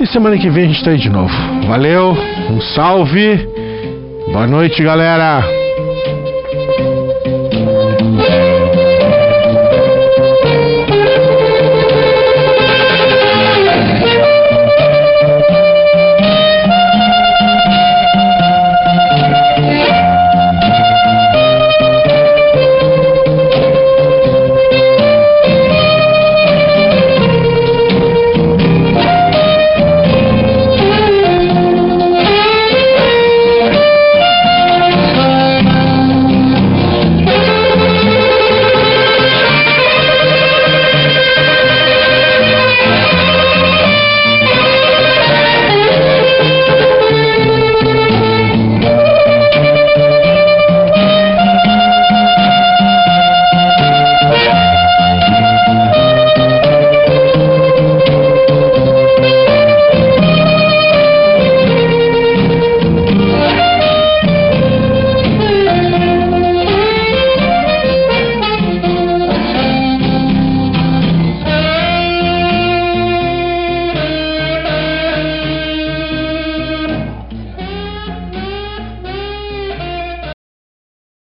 E semana que vem a gente está aí de novo. Valeu, um salve, boa noite, galera.